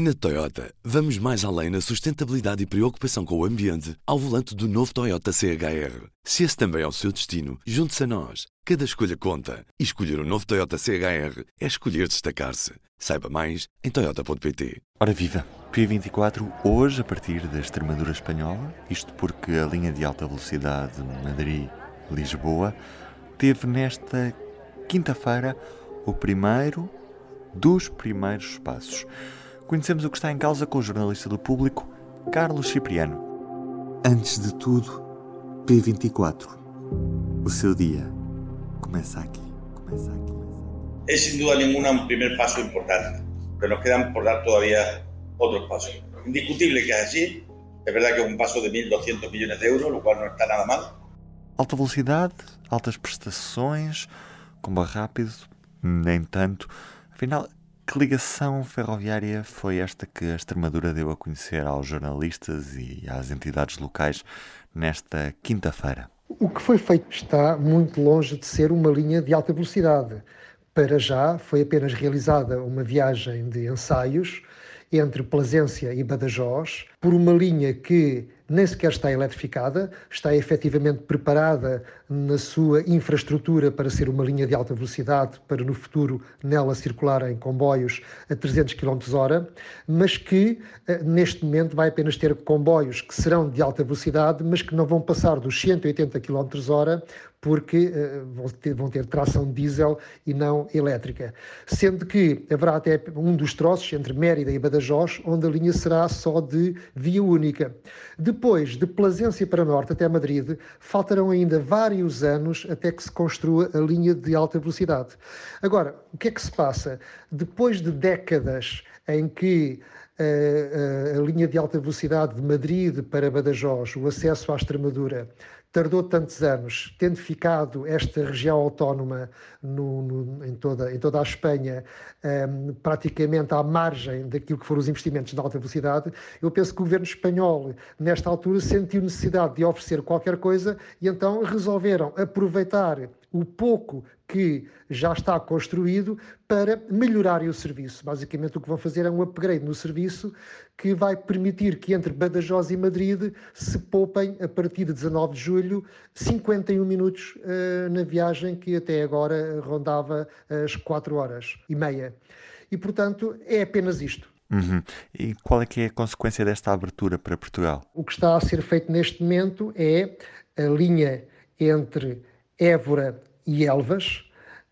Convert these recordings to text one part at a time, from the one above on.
Na Toyota, vamos mais além na sustentabilidade e preocupação com o ambiente ao volante do novo Toyota CHR. Se esse também é o seu destino, junte-se a nós. Cada escolha conta. E escolher o um novo Toyota CHR é escolher destacar-se. Saiba mais em Toyota.pt. Ora viva! P24 hoje a partir da Extremadura Espanhola, isto porque a linha de alta velocidade Madrid-Lisboa teve nesta quinta-feira o primeiro dos primeiros passos. Conhecemos o que está em causa com o jornalista do público, Carlos Cipriano. Antes de tudo, P24. O seu dia começa aqui. Começa aqui. Es sin duda ninguna un primer paso importante, pero nos quedan por dar todavía otros pasos. Indiscutible que es así, es verdad que es un paso de 1.200 millones de euros, lo cual no está nada mal. Alta velocidade, altas prestações, comboio rápido, nem tanto. Afinal, que ligação ferroviária foi esta que a Extremadura deu a conhecer aos jornalistas e às entidades locais nesta quinta-feira? O que foi feito está muito longe de ser uma linha de alta velocidade. Para já, foi apenas realizada uma viagem de ensaios entre Plasência e Badajoz, por uma linha que nem sequer está eletrificada, está efetivamente preparada na sua infraestrutura para ser uma linha de alta velocidade, para no futuro nela circularem comboios a 300 km hora, mas que eh, neste momento vai apenas ter comboios que serão de alta velocidade, mas que não vão passar dos 180 km hora, porque uh, vão, ter, vão, ter, tração diesel e não elétrica. Sendo que haverá até um dos troços entre Mérida e Badajoz, onde a linha será só de via única. De Plasência para Norte até Madrid, faltarão ainda vários anos até que se construa a linha de alta velocidade. Agora, o que é que se passa? Depois de décadas em que a, eh, a, a, linha de alta velocidade de Madrid para Badajoz, o acesso à Extremadura, tardou tantos anos, tendo ficado esta região autónoma no, no, em, toda, em toda a Espanha um, ehm, praticamente à margem daquilo que foram os investimentos de alta velocidade, eu penso que o governo espanhol, nesta altura, sentiu necessidade de oferecer qualquer coisa e então resolveram aproveitar o pouco que já está construído para melhorar o serviço. Basicamente, o que vão fazer é um upgrade no serviço que vai permitir que entre Badajoz e Madrid se poupem, a partir de 19 de julho, 51 minutos uh, na viagem que até agora rondava as 4 horas e meia. E, portanto, é apenas isto. Uhum. E qual é que é a consequência desta abertura para Portugal? O que está a ser feito neste momento é a linha entre Évora e Elvas,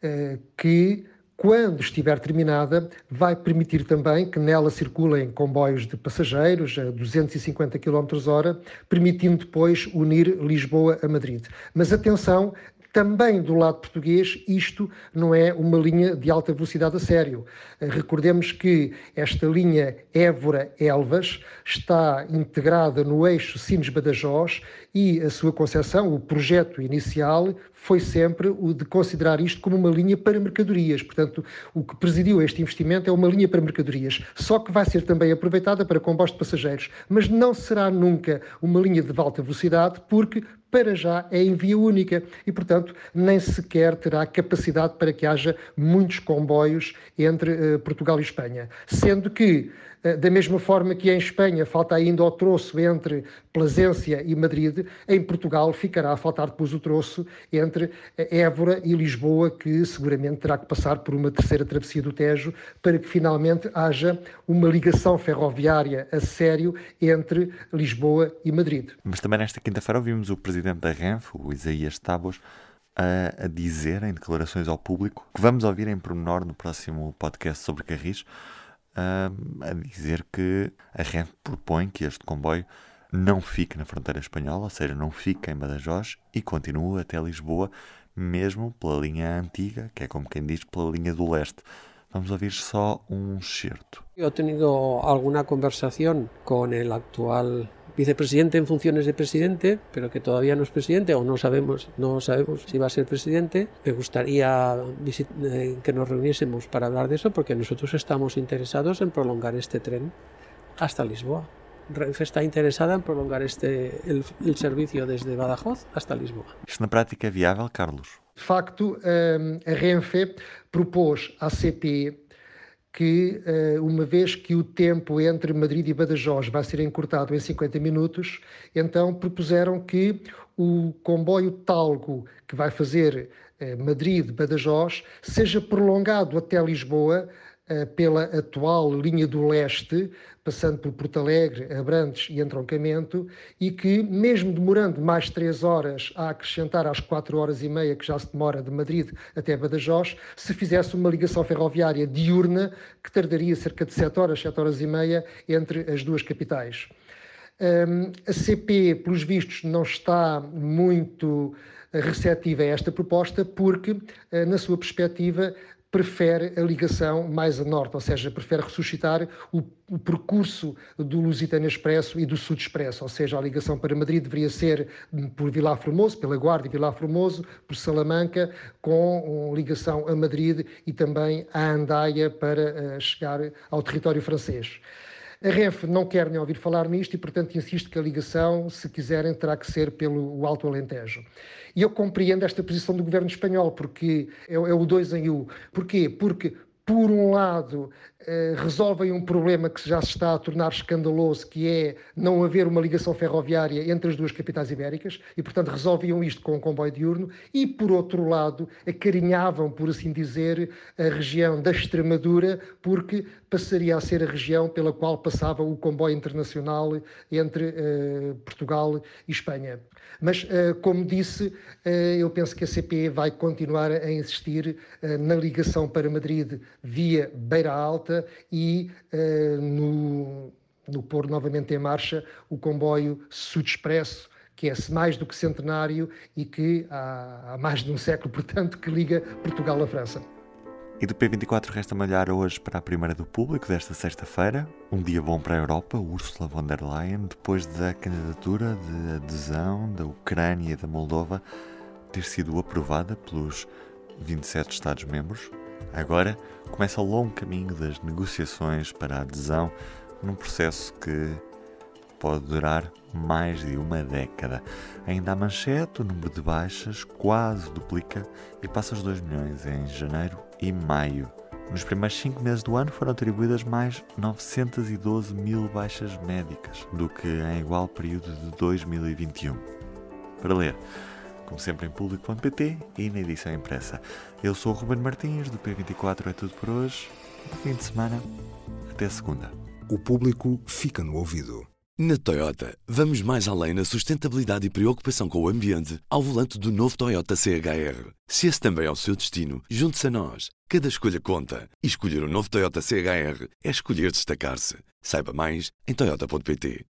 eh, que, quando estiver terminada, vai permitir também que nela circulem comboios de passageiros a 250 km hora, permitindo depois unir Lisboa a Madrid. Mas atenção, também do lado português, isto não é uma linha de alta velocidade a sério. Recordemos que esta linha Évora-Elvas está integrada no eixo Sines-Badajoz e a sua concepção, o projeto inicial, foi sempre o de considerar isto como uma linha para mercadorias. Portanto, o que presidiu este investimento é uma linha para mercadorias, só que vai ser também aproveitada para comboios de passageiros, mas não será nunca uma linha de alta velocidade, porque para já é em via única e, portanto, nem sequer terá capacidade para que haja muitos comboios entre uh, Portugal e Espanha. Sendo que eh, da mesma forma que em Espanha falta ainda o troço entre Plasência e Madrid, em Portugal ficará a faltar depois o troço entre eh, Évora e Lisboa, que seguramente terá que passar por uma terceira travessia do Tejo para que finalmente haja uma ligação ferroviária a sério entre Lisboa e Madrid. Mas também nesta quinta-feira ouvimos o presidente da Renfe, o Isaías Tabos, a, a dizer em declarações ao público, que vamos ouvir em pormenor no próximo podcast sobre Carris, a dizer que a REN propõe que este comboio não fique na fronteira espanhola, ou seja, não fique em Badajoz e continue até Lisboa, mesmo pela linha antiga, que é como quem diz, pela linha do leste. Vamos ouvir só um certo. Eu tenho alguma conversação com o atual vicepresidente en funciones de presidente, pero que todavía no es presidente o no sabemos, no sabemos si va a ser presidente. Me gustaría eh, que nos reuniésemos para hablar de eso porque nosotros estamos interesados en prolongar este tren hasta Lisboa. Renfe está interesada en prolongar este, el, el servicio desde Badajoz hasta Lisboa. Isto na prática é viável, Carlos? De facto, a Renfe propôs à CP que, eh, uma vez que o tempo entre Madrid e Badajoz vai ser encurtado em 50 minutos, então propuseram que o comboio Talgo, que vai fazer eh, Madrid-Badajoz, seja prolongado até Lisboa pela atual linha do leste, passando por Porto Alegre, Abrantes e Entroncamento, e que, mesmo demorando mais três horas a acrescentar às quatro horas e meia que já se demora de Madrid até Badajoz, se fizesse uma ligação ferroviária diurna, que tardaria cerca de sete horas, sete horas e meia, entre as duas capitais. Um, a CP, pelos vistos, não está muito receptiva a esta proposta, porque, eh, na sua perspectiva, prefere a ligação mais a norte, ou seja, prefere ressuscitar o, o, percurso do Lusitano Expresso e do Sud Expresso, ou seja, a ligação para Madrid deveria ser por Vilar Formoso, pela Guarda e Vilar Formoso, por Salamanca, com ligação a Madrid e também a Andaia para uh, chegar ao território francês. A Renfe não quer nem ouvir falar nisto e, portanto, insiste que a ligação, se quiserem, terá que ser pelo Alto Alentejo. E eu compreendo esta posição do governo espanhol, porque é, é o dois em um. Porquê? Porque por um lado, eh, resolvem um problema que já se está a tornar escandaloso, que é não haver uma ligação ferroviária entre as duas capitais ibéricas, e, portanto, resolviam isto com um comboio diurno, e, por outro lado, acarinhavam, por assim dizer, a região da Extremadura, porque passaria a ser a região pela qual passava o comboio internacional entre uh, Portugal e Espanha. Mas, uh, como disse, uh, eu penso que a CPE vai continuar a insistir na ligação para Madrid via Beira Alta e no, no pôr novamente em marcha o comboio Sud Expresso, que é mais do que centenário e que há, há mais de um século, portanto, que liga Portugal à França. E do P24 resta-me olhar hoje para a primeira do público desta sexta-feira. Um dia bom para a Europa, Ursula von der Leyen, depois da candidatura de adesão da Ucrânia e da Moldova ter sido aprovada pelos 27 Estados-membros. Agora começa o longo caminho das negociações para a adesão, num processo que pode durar mais de uma década. Ainda a manchete, o número de baixas quase duplica e passa os 2 milhões em janeiro e maio. Nos primeiros cinco meses do ano foram atribuídas mais 912 mil baixas médicas do que em igual período de 2021. Para ler, como sempre em público.pt e na edição impressa. Eu sou o Ruben Martins, do P24 é tudo por hoje. Fim de semana. Até segunda. O público fica no ouvido. Na Toyota, vamos mais além na sustentabilidade e preocupação com o ambiente ao volante do novo Toyota CHR. Se esse também é o seu destino, junte-se a nós. Cada escolha conta. E escolher o um novo Toyota CHR é escolher destacar-se. Saiba mais em Toyota.pt.